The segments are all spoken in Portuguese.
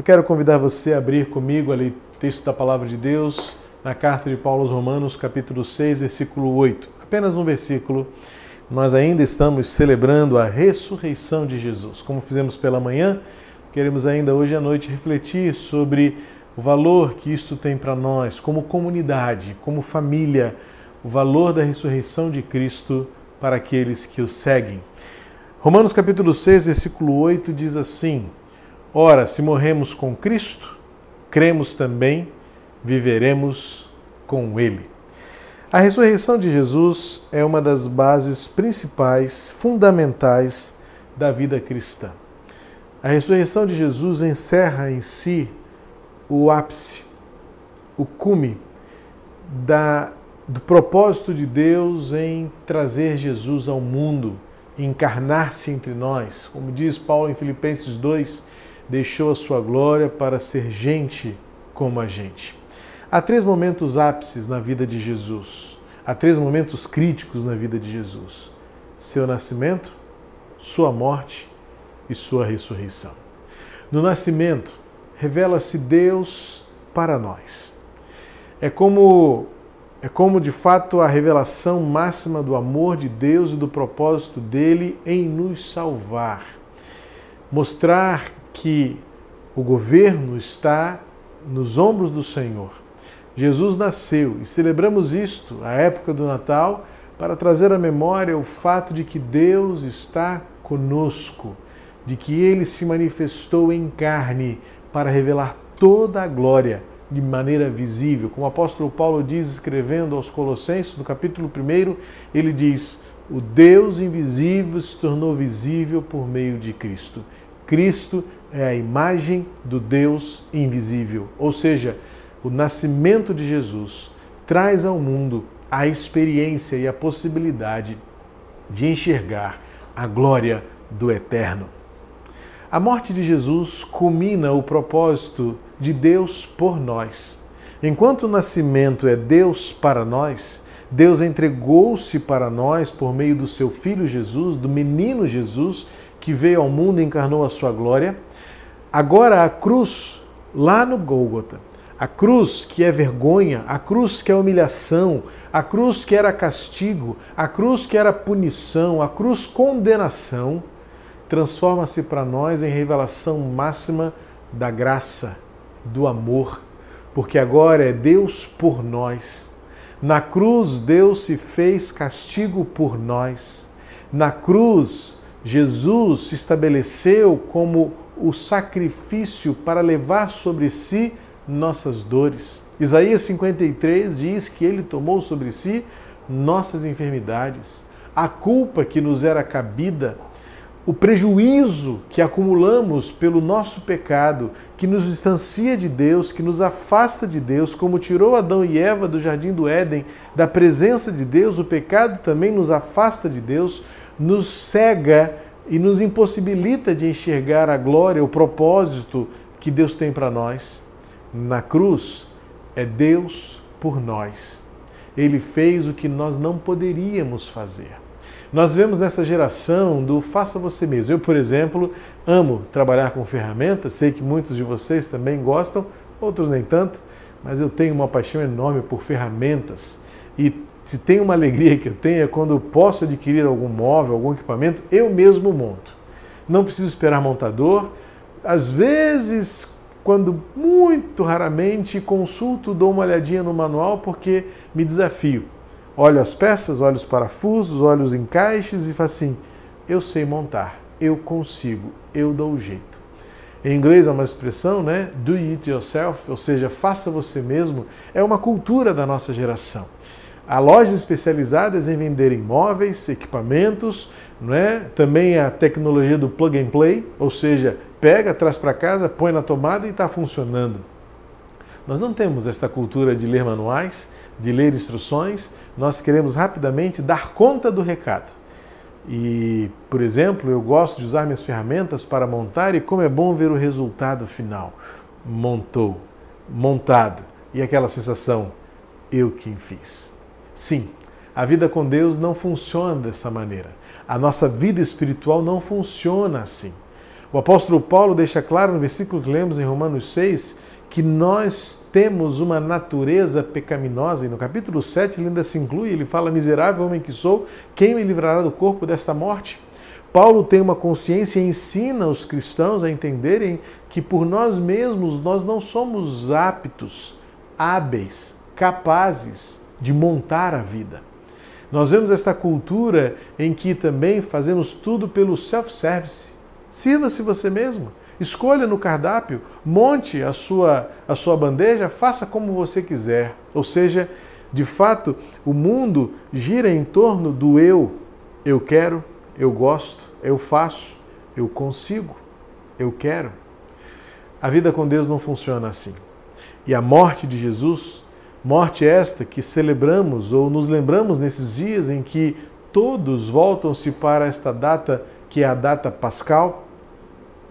Eu quero convidar você a abrir comigo ali texto da palavra de Deus na carta de Paulo aos Romanos, capítulo 6, versículo 8. Apenas um versículo. Nós ainda estamos celebrando a ressurreição de Jesus. Como fizemos pela manhã, queremos ainda hoje à noite refletir sobre o valor que isto tem para nós, como comunidade, como família, o valor da ressurreição de Cristo para aqueles que o seguem. Romanos capítulo 6, versículo 8 diz assim: Ora, se morremos com Cristo, cremos também, viveremos com Ele. A ressurreição de Jesus é uma das bases principais, fundamentais da vida cristã. A ressurreição de Jesus encerra em si o ápice, o cume da, do propósito de Deus em trazer Jesus ao mundo, encarnar-se entre nós. Como diz Paulo em Filipenses 2, deixou a sua glória para ser gente como a gente. Há três momentos ápices na vida de Jesus. Há três momentos críticos na vida de Jesus: seu nascimento, sua morte e sua ressurreição. No nascimento, revela-se Deus para nós. É como é como de fato a revelação máxima do amor de Deus e do propósito dele em nos salvar. Mostrar que o governo está nos ombros do Senhor. Jesus nasceu e celebramos isto, a época do Natal, para trazer à memória o fato de que Deus está conosco, de que ele se manifestou em carne para revelar toda a glória de maneira visível. Como o apóstolo Paulo diz, escrevendo aos Colossenses, no capítulo 1, ele diz: O Deus invisível se tornou visível por meio de Cristo. Cristo é a imagem do Deus invisível, ou seja, o nascimento de Jesus traz ao mundo a experiência e a possibilidade de enxergar a glória do eterno. A morte de Jesus culmina o propósito de Deus por nós. Enquanto o nascimento é Deus para nós, Deus entregou-se para nós por meio do seu filho Jesus, do menino Jesus, que veio ao mundo e encarnou a sua glória. Agora a cruz, lá no Gólgota, a cruz que é vergonha, a cruz que é humilhação, a cruz que era castigo, a cruz que era punição, a cruz condenação, transforma-se para nós em revelação máxima da graça, do amor, porque agora é Deus por nós. Na cruz, Deus se fez castigo por nós. Na cruz, Jesus se estabeleceu como o sacrifício para levar sobre si nossas dores. Isaías 53 diz que ele tomou sobre si nossas enfermidades, a culpa que nos era cabida, o prejuízo que acumulamos pelo nosso pecado, que nos distancia de Deus, que nos afasta de Deus, como tirou Adão e Eva do jardim do Éden da presença de Deus, o pecado também nos afasta de Deus, nos cega e nos impossibilita de enxergar a glória, o propósito que Deus tem para nós. Na cruz é Deus por nós. Ele fez o que nós não poderíamos fazer. Nós vemos nessa geração do faça você mesmo. Eu, por exemplo, amo trabalhar com ferramentas, sei que muitos de vocês também gostam, outros nem tanto, mas eu tenho uma paixão enorme por ferramentas. E se tem uma alegria que eu tenho é quando eu posso adquirir algum móvel, algum equipamento, eu mesmo monto. Não preciso esperar montador. Às vezes, quando muito raramente consulto, dou uma olhadinha no manual porque me desafio. Olho as peças, olho os parafusos, olho os encaixes e faço assim: eu sei montar, eu consigo, eu dou o jeito. Em inglês há uma expressão, né? Do it yourself, ou seja, faça você mesmo, é uma cultura da nossa geração. Há lojas especializadas em vender imóveis, equipamentos, não é? também a tecnologia do plug and play, ou seja, pega, traz para casa, põe na tomada e está funcionando. Nós não temos esta cultura de ler manuais, de ler instruções, nós queremos rapidamente dar conta do recado. E, por exemplo, eu gosto de usar minhas ferramentas para montar e como é bom ver o resultado final. Montou, montado, e aquela sensação, eu quem fiz. Sim, a vida com Deus não funciona dessa maneira. A nossa vida espiritual não funciona assim. O apóstolo Paulo deixa claro no versículo que lemos em Romanos 6 que nós temos uma natureza pecaminosa, e no capítulo 7 ele ainda se inclui, ele fala: Miserável homem que sou, quem me livrará do corpo desta morte? Paulo tem uma consciência e ensina os cristãos a entenderem que por nós mesmos nós não somos aptos, hábeis, capazes de montar a vida. Nós vemos esta cultura em que também fazemos tudo pelo self-service. Sirva-se você mesmo. Escolha no cardápio, monte a sua, a sua bandeja, faça como você quiser. Ou seja, de fato, o mundo gira em torno do eu. Eu quero, eu gosto, eu faço, eu consigo, eu quero. A vida com Deus não funciona assim. E a morte de Jesus, morte esta que celebramos ou nos lembramos nesses dias em que todos voltam-se para esta data que é a data pascal,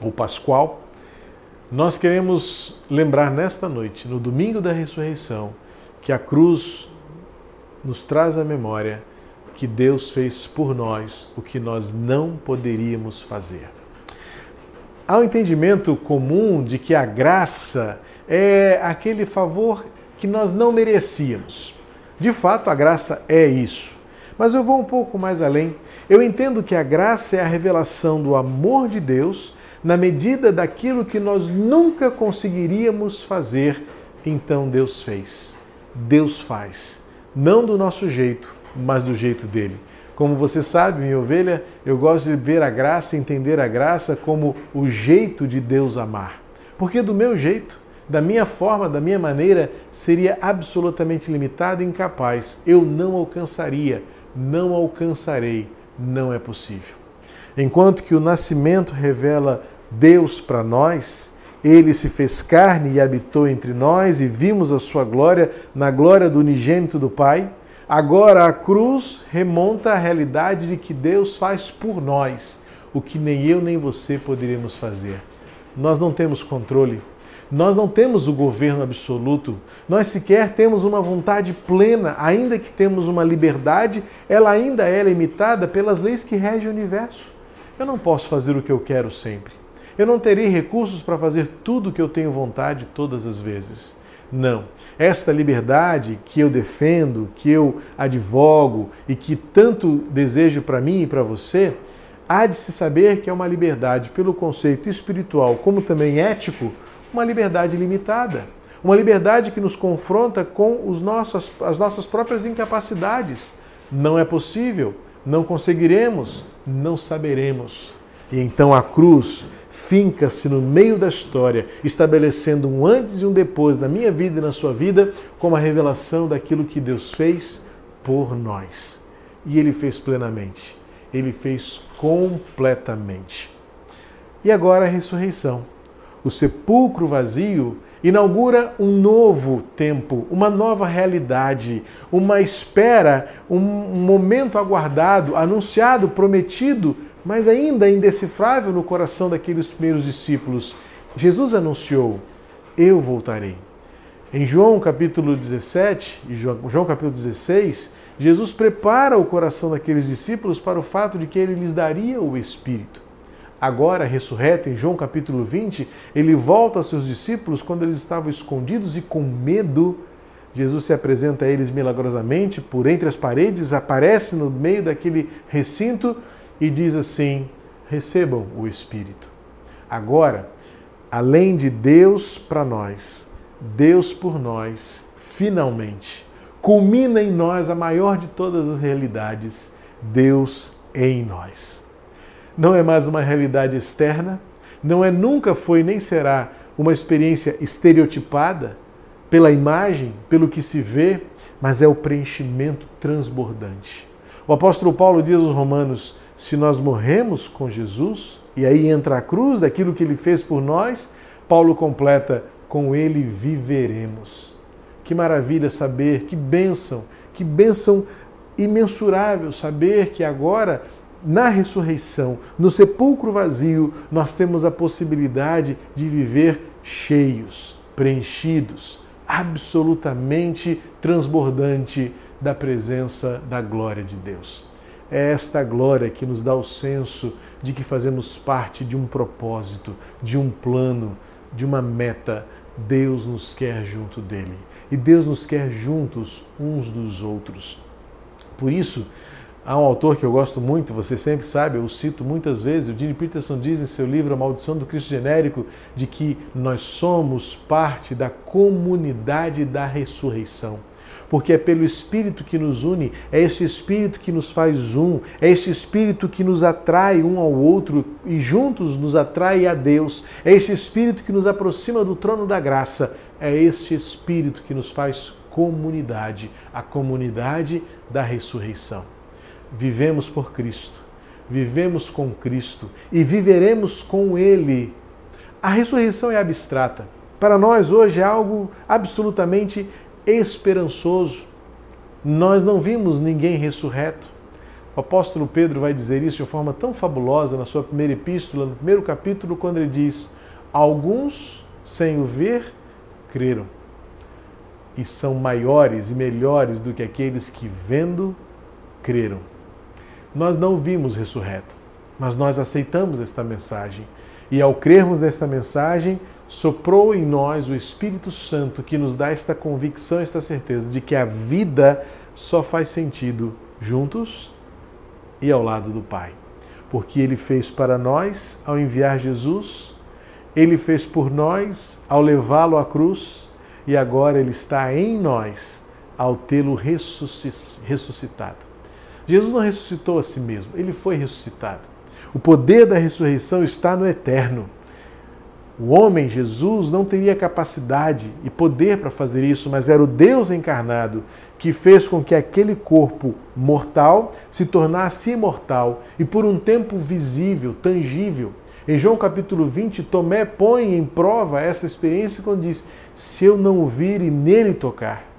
ou pascual, nós queremos lembrar nesta noite, no domingo da ressurreição, que a cruz nos traz à memória que Deus fez por nós o que nós não poderíamos fazer. Há um entendimento comum de que a graça é aquele favor que nós não merecíamos. De fato, a graça é isso. Mas eu vou um pouco mais além. Eu entendo que a graça é a revelação do amor de Deus na medida daquilo que nós nunca conseguiríamos fazer, então Deus fez. Deus faz. Não do nosso jeito, mas do jeito dele. Como você sabe, minha ovelha, eu gosto de ver a graça, entender a graça como o jeito de Deus amar. Porque do meu jeito, da minha forma, da minha maneira, seria absolutamente limitado e incapaz. Eu não alcançaria, não alcançarei, não é possível. Enquanto que o nascimento revela Deus para nós, ele se fez carne e habitou entre nós e vimos a sua glória na glória do unigênito do Pai. Agora a cruz remonta à realidade de que Deus faz por nós o que nem eu nem você poderíamos fazer. Nós não temos controle, nós não temos o governo absoluto, nós sequer temos uma vontade plena, ainda que temos uma liberdade, ela ainda é limitada pelas leis que regem o universo. Eu não posso fazer o que eu quero sempre. Eu não terei recursos para fazer tudo o que eu tenho vontade todas as vezes. Não. Esta liberdade que eu defendo, que eu advogo e que tanto desejo para mim e para você, há de se saber que é uma liberdade pelo conceito espiritual, como também ético, uma liberdade limitada. Uma liberdade que nos confronta com os nossos, as nossas próprias incapacidades. Não é possível, não conseguiremos, não saberemos. E então a cruz finca-se no meio da história, estabelecendo um antes e um depois na minha vida e na sua vida, como a revelação daquilo que Deus fez por nós. E Ele fez plenamente, Ele fez completamente. E agora a ressurreição. O sepulcro vazio inaugura um novo tempo, uma nova realidade, uma espera, um momento aguardado, anunciado, prometido, mas ainda indecifrável no coração daqueles primeiros discípulos. Jesus anunciou: Eu voltarei. Em João capítulo 17 e João capítulo 16, Jesus prepara o coração daqueles discípulos para o fato de que ele lhes daria o Espírito agora ressurreto, em João capítulo 20, ele volta aos seus discípulos quando eles estavam escondidos e com medo. Jesus se apresenta a eles milagrosamente por entre as paredes, aparece no meio daquele recinto e diz assim: recebam o Espírito. Agora, além de Deus para nós, Deus por nós, finalmente, culmina em nós a maior de todas as realidades, Deus em nós não é mais uma realidade externa, não é nunca foi nem será uma experiência estereotipada pela imagem, pelo que se vê, mas é o preenchimento transbordante. O apóstolo Paulo diz aos Romanos: se nós morremos com Jesus, e aí entra a cruz daquilo que ele fez por nós, Paulo completa: com ele viveremos. Que maravilha saber, que bênção, que bênção imensurável saber que agora na ressurreição, no sepulcro vazio, nós temos a possibilidade de viver cheios, preenchidos, absolutamente transbordante da presença da glória de Deus. é esta glória que nos dá o senso de que fazemos parte de um propósito, de um plano, de uma meta. Deus nos quer junto dele e Deus nos quer juntos uns dos outros. Por isso, há um autor que eu gosto muito, você sempre sabe, eu cito muitas vezes, o Gene Peterson diz em seu livro A Maldição do Cristo Genérico, de que nós somos parte da comunidade da ressurreição porque é pelo Espírito que nos une, é esse Espírito que nos faz um, é esse Espírito que nos atrai um ao outro e juntos nos atrai a Deus, é esse Espírito que nos aproxima do trono da graça, é este Espírito que nos faz comunidade, a comunidade da ressurreição. Vivemos por Cristo, vivemos com Cristo e viveremos com Ele. A ressurreição é abstrata. Para nós hoje é algo absolutamente esperançoso. Nós não vimos ninguém ressurreto. O apóstolo Pedro vai dizer isso de forma tão fabulosa na sua primeira epístola, no primeiro capítulo, quando ele diz: Alguns, sem o ver, creram, e são maiores e melhores do que aqueles que, vendo, creram. Nós não vimos ressurreto, mas nós aceitamos esta mensagem. E ao crermos nesta mensagem, soprou em nós o Espírito Santo que nos dá esta convicção, esta certeza de que a vida só faz sentido juntos e ao lado do Pai. Porque Ele fez para nós ao enviar Jesus, Ele fez por nós ao levá-lo à cruz e agora Ele está em nós ao tê-lo ressuscitado. Jesus não ressuscitou a si mesmo, Ele foi ressuscitado. O poder da ressurreição está no eterno. O homem, Jesus, não teria capacidade e poder para fazer isso, mas era o Deus encarnado que fez com que aquele corpo mortal se tornasse imortal e por um tempo visível, tangível. Em João capítulo 20, Tomé põe em prova essa experiência quando diz: Se eu não o vir e nele tocar.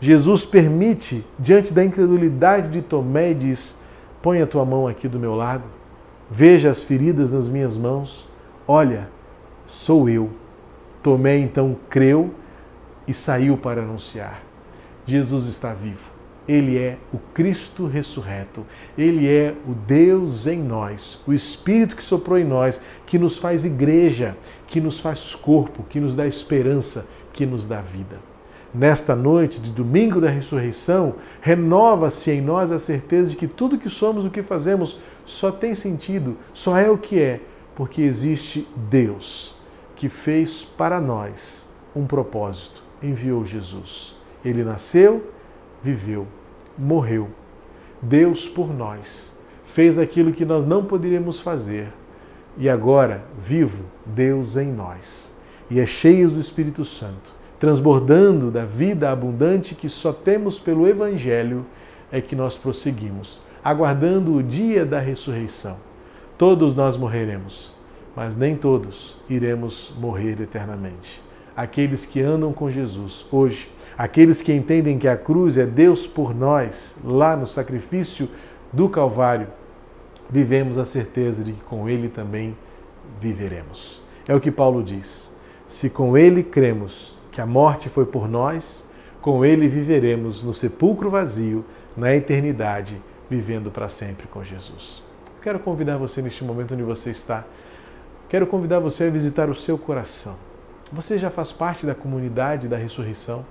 Jesus permite, diante da incredulidade de Tomé, e diz: Põe a tua mão aqui do meu lado, veja as feridas nas minhas mãos, olha, sou eu. Tomé então creu e saiu para anunciar: Jesus está vivo. Ele é o Cristo ressurreto. Ele é o Deus em nós, o Espírito que soprou em nós, que nos faz igreja, que nos faz corpo, que nos dá esperança, que nos dá vida. Nesta noite de domingo da ressurreição, renova-se em nós a certeza de que tudo que somos, o que fazemos, só tem sentido, só é o que é, porque existe Deus que fez para nós um propósito, enviou Jesus. Ele nasceu, viveu, morreu. Deus por nós fez aquilo que nós não poderíamos fazer. E agora, vivo, Deus em nós. E é cheio do Espírito Santo, transbordando da vida abundante que só temos pelo Evangelho, é que nós prosseguimos, aguardando o dia da ressurreição. Todos nós morreremos mas nem todos iremos morrer eternamente. Aqueles que andam com Jesus hoje, aqueles que entendem que a cruz é Deus por nós, lá no sacrifício do Calvário, vivemos a certeza de que com Ele também viveremos. É o que Paulo diz. Se com Ele cremos que a morte foi por nós, com Ele viveremos no sepulcro vazio, na eternidade, vivendo para sempre com Jesus. Quero convidar você neste momento onde você está Quero convidar você a visitar o seu coração. Você já faz parte da comunidade da ressurreição?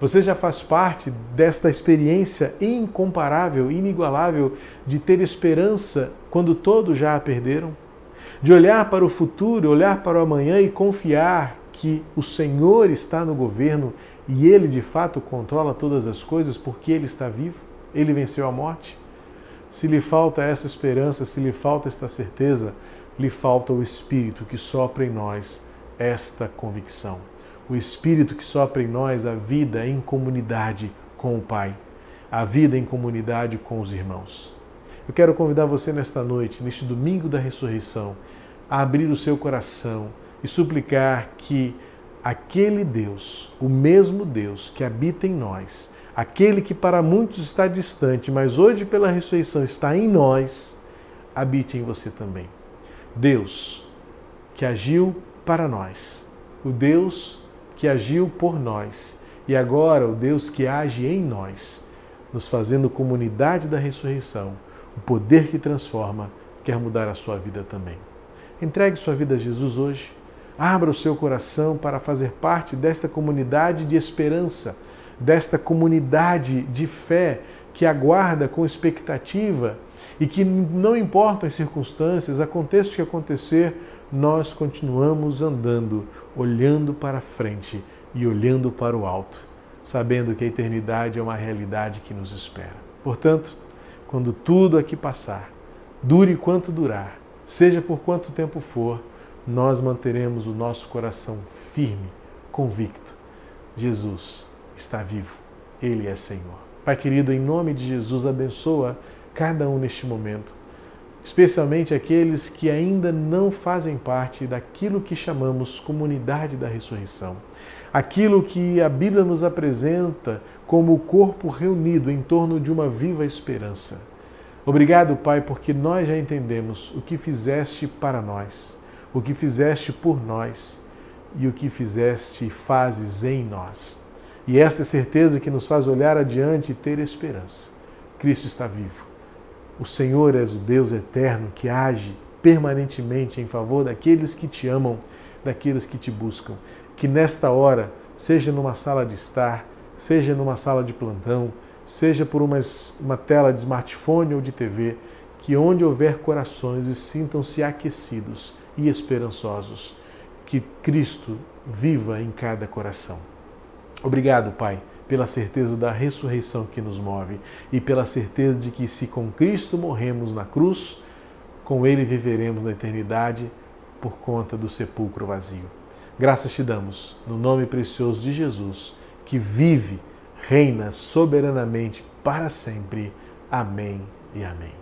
Você já faz parte desta experiência incomparável, inigualável de ter esperança quando todos já a perderam? De olhar para o futuro, olhar para o amanhã e confiar que o Senhor está no governo e Ele de fato controla todas as coisas porque Ele está vivo? Ele venceu a morte? Se lhe falta essa esperança, se lhe falta esta certeza, lhe falta o Espírito que sopra em nós esta convicção. O Espírito que sopra em nós a vida em comunidade com o Pai, a vida em comunidade com os irmãos. Eu quero convidar você nesta noite, neste domingo da ressurreição, a abrir o seu coração e suplicar que aquele Deus, o mesmo Deus que habita em nós, aquele que para muitos está distante, mas hoje pela ressurreição está em nós, habite em você também. Deus que agiu para nós, o Deus que agiu por nós e agora o Deus que age em nós, nos fazendo comunidade da ressurreição, o poder que transforma, quer mudar a sua vida também. Entregue sua vida a Jesus hoje. Abra o seu coração para fazer parte desta comunidade de esperança, desta comunidade de fé que aguarda com expectativa e que não importam as circunstâncias, aconteça o que acontecer, nós continuamos andando, olhando para frente e olhando para o alto, sabendo que a eternidade é uma realidade que nos espera. Portanto, quando tudo aqui passar, dure quanto durar, seja por quanto tempo for, nós manteremos o nosso coração firme, convicto. Jesus está vivo, Ele é Senhor. Pai querido, em nome de Jesus, abençoa cada um neste momento, especialmente aqueles que ainda não fazem parte daquilo que chamamos comunidade da ressurreição, aquilo que a Bíblia nos apresenta como o corpo reunido em torno de uma viva esperança. Obrigado, Pai, porque nós já entendemos o que fizeste para nós, o que fizeste por nós e o que fizeste fazes em nós. E esta é certeza que nos faz olhar adiante e ter esperança. Cristo está vivo o Senhor és o Deus eterno que age permanentemente em favor daqueles que te amam, daqueles que te buscam. Que nesta hora, seja numa sala de estar, seja numa sala de plantão, seja por uma, uma tela de smartphone ou de TV, que onde houver corações sintam-se aquecidos e esperançosos. Que Cristo viva em cada coração. Obrigado, Pai pela certeza da ressurreição que nos move e pela certeza de que, se com Cristo morremos na cruz, com Ele viveremos na eternidade por conta do sepulcro vazio. Graças te damos, no nome precioso de Jesus, que vive, reina soberanamente para sempre. Amém e amém.